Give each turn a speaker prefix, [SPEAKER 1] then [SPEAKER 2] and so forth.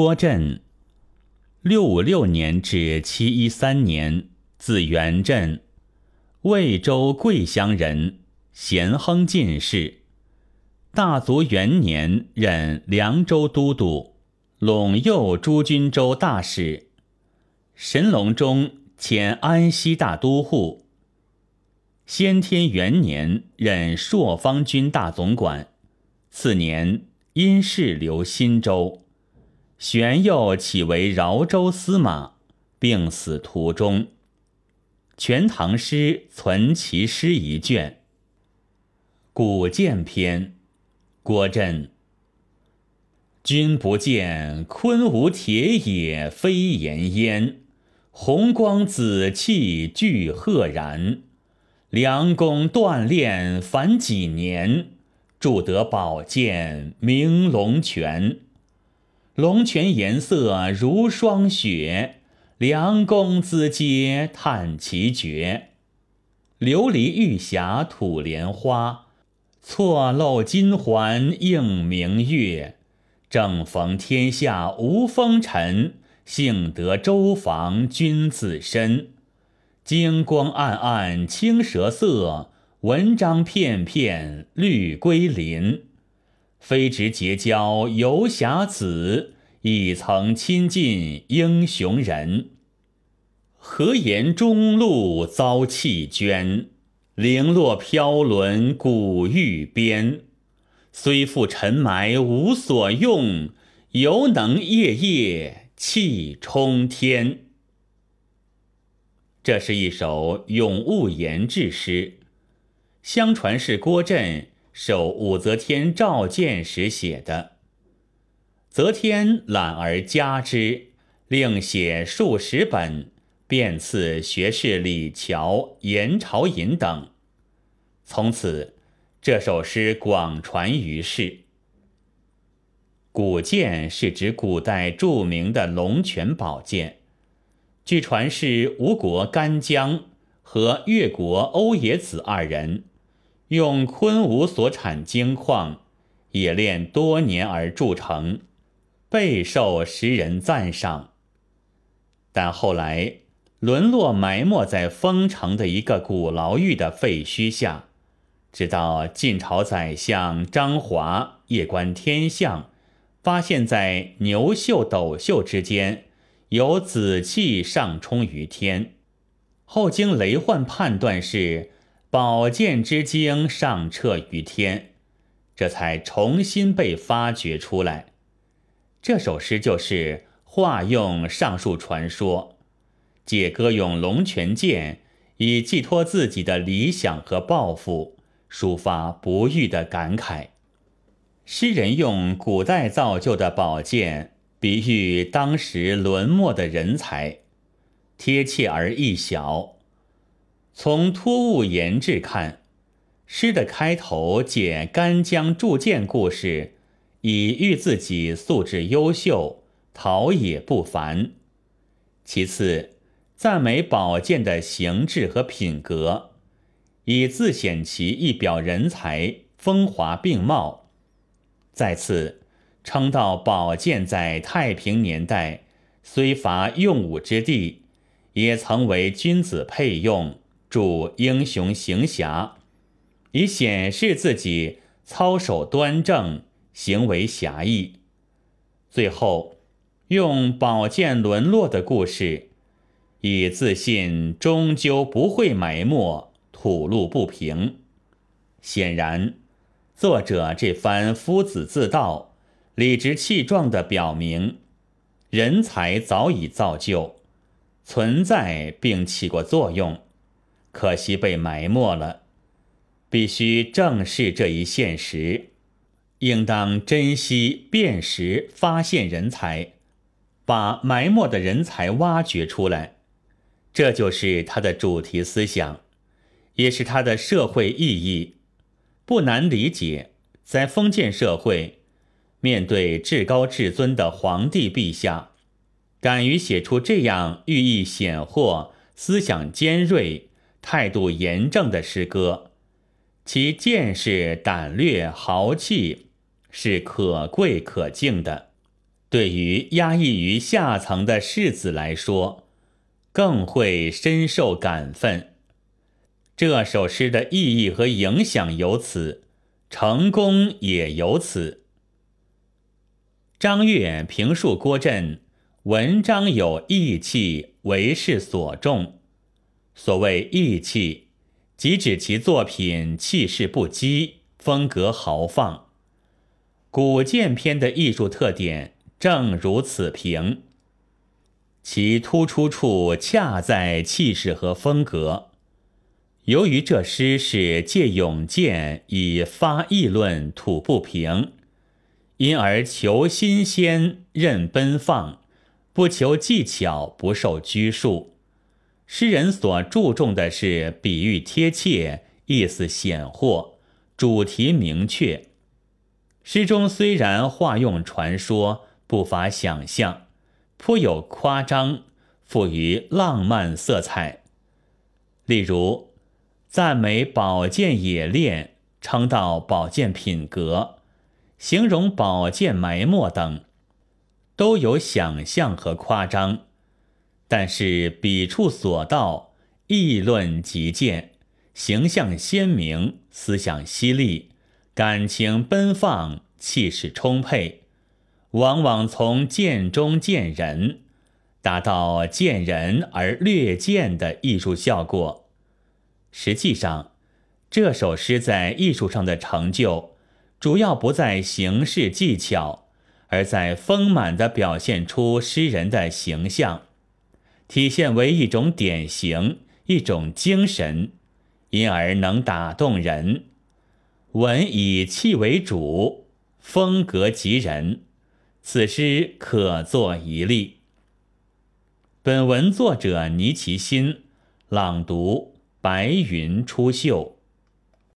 [SPEAKER 1] 郭振，六五六年至七一三年，字元振，魏州桂乡人，咸亨进士。大族元年任凉州都督，陇右诸军州大使。神龙中迁安西大都护。先天元年任朔方军大总管，次年因事留新州。玄佑起为饶州司马，病死途中。《全唐诗》存其诗一卷。《古剑篇》，郭震。君不见，昆吾铁也飞炎烟，红光紫气俱赫然。良弓锻炼凡几年，铸得宝剑鸣龙泉。龙泉颜色如霜雪，良弓子阶叹其绝。琉璃玉匣吐莲花，错漏金环映明月。正逢天下无风尘，幸得周防君子身。金光暗暗青蛇色，文章片片绿归林。非直结交游侠子，亦曾亲近英雄人。何言中路遭弃捐，零落飘沦古玉边。虽负尘埋无所用，犹能夜夜气冲天。这是一首咏物言志诗，相传是郭震受武则天召见时写的。则天览而加之，另写数十本，便赐学士李峤、严朝隐等。从此，这首诗广传于世。古剑是指古代著名的龙泉宝剑。据传是吴国干将和越国欧冶子二人用昆吾所产精矿冶炼多年而铸成，备受时人赞赏。但后来沦落埋没在丰城的一个古牢狱的废墟下，直到晋朝宰相张华夜观天象，发现在牛袖斗袖之间。有紫气上冲于天，后经雷焕判断是宝剑之精上彻于天，这才重新被发掘出来。这首诗就是化用上述传说，借歌咏龙泉剑，以寄托自己的理想和抱负，抒发不遇的感慨。诗人用古代造就的宝剑。比喻当时沦没的人才，贴切而易晓。从托物言志看，诗的开头借干将铸剑故事，以喻自己素质优秀，陶冶不凡；其次，赞美宝剑的形制和品格，以自显其一表人才，风华并茂；再次。称道宝剑在太平年代虽乏用武之地，也曾为君子佩用，助英雄行侠，以显示自己操守端正，行为侠义。最后，用宝剑沦落的故事，以自信终究不会埋没，吐露不平。显然，作者这番夫子自道。理直气壮地表明，人才早已造就，存在并起过作用，可惜被埋没了。必须正视这一现实，应当珍惜、辨识、发现人才，把埋没的人才挖掘出来。这就是他的主题思想，也是他的社会意义。不难理解，在封建社会。面对至高至尊的皇帝陛下，敢于写出这样寓意显豁、思想尖锐、态度严正的诗歌，其见识、胆略、豪气是可贵可敬的。对于压抑于下层的士子来说，更会深受感奋。这首诗的意义和影响由此，成功也由此。张悦评述郭震，文章有义气，为世所重。所谓义气，即指其作品气势不羁，风格豪放。古剑篇的艺术特点。正如此评，其突出处恰在气势和风格。由于这诗是借咏剑以发议论吐不平，因而求新鲜，任奔放，不求技巧，不受拘束。诗人所注重的是比喻贴切，意思显豁，主题明确。诗中虽然化用传说。不乏想象，颇有夸张，富于浪漫色彩。例如，赞美宝剑冶炼，称道宝剑品格，形容宝剑埋没等，都有想象和夸张，但是笔触所到，议论极见，形象鲜明，思想犀利，感情奔放，气势充沛。往往从见中见人，达到见人而略见的艺术效果。实际上，这首诗在艺术上的成就，主要不在形式技巧，而在丰满的表现出诗人的形象，体现为一种典型，一种精神，因而能打动人。文以气为主，风格极人。此诗可作一例。本文作者倪其新，朗读：白云出岫。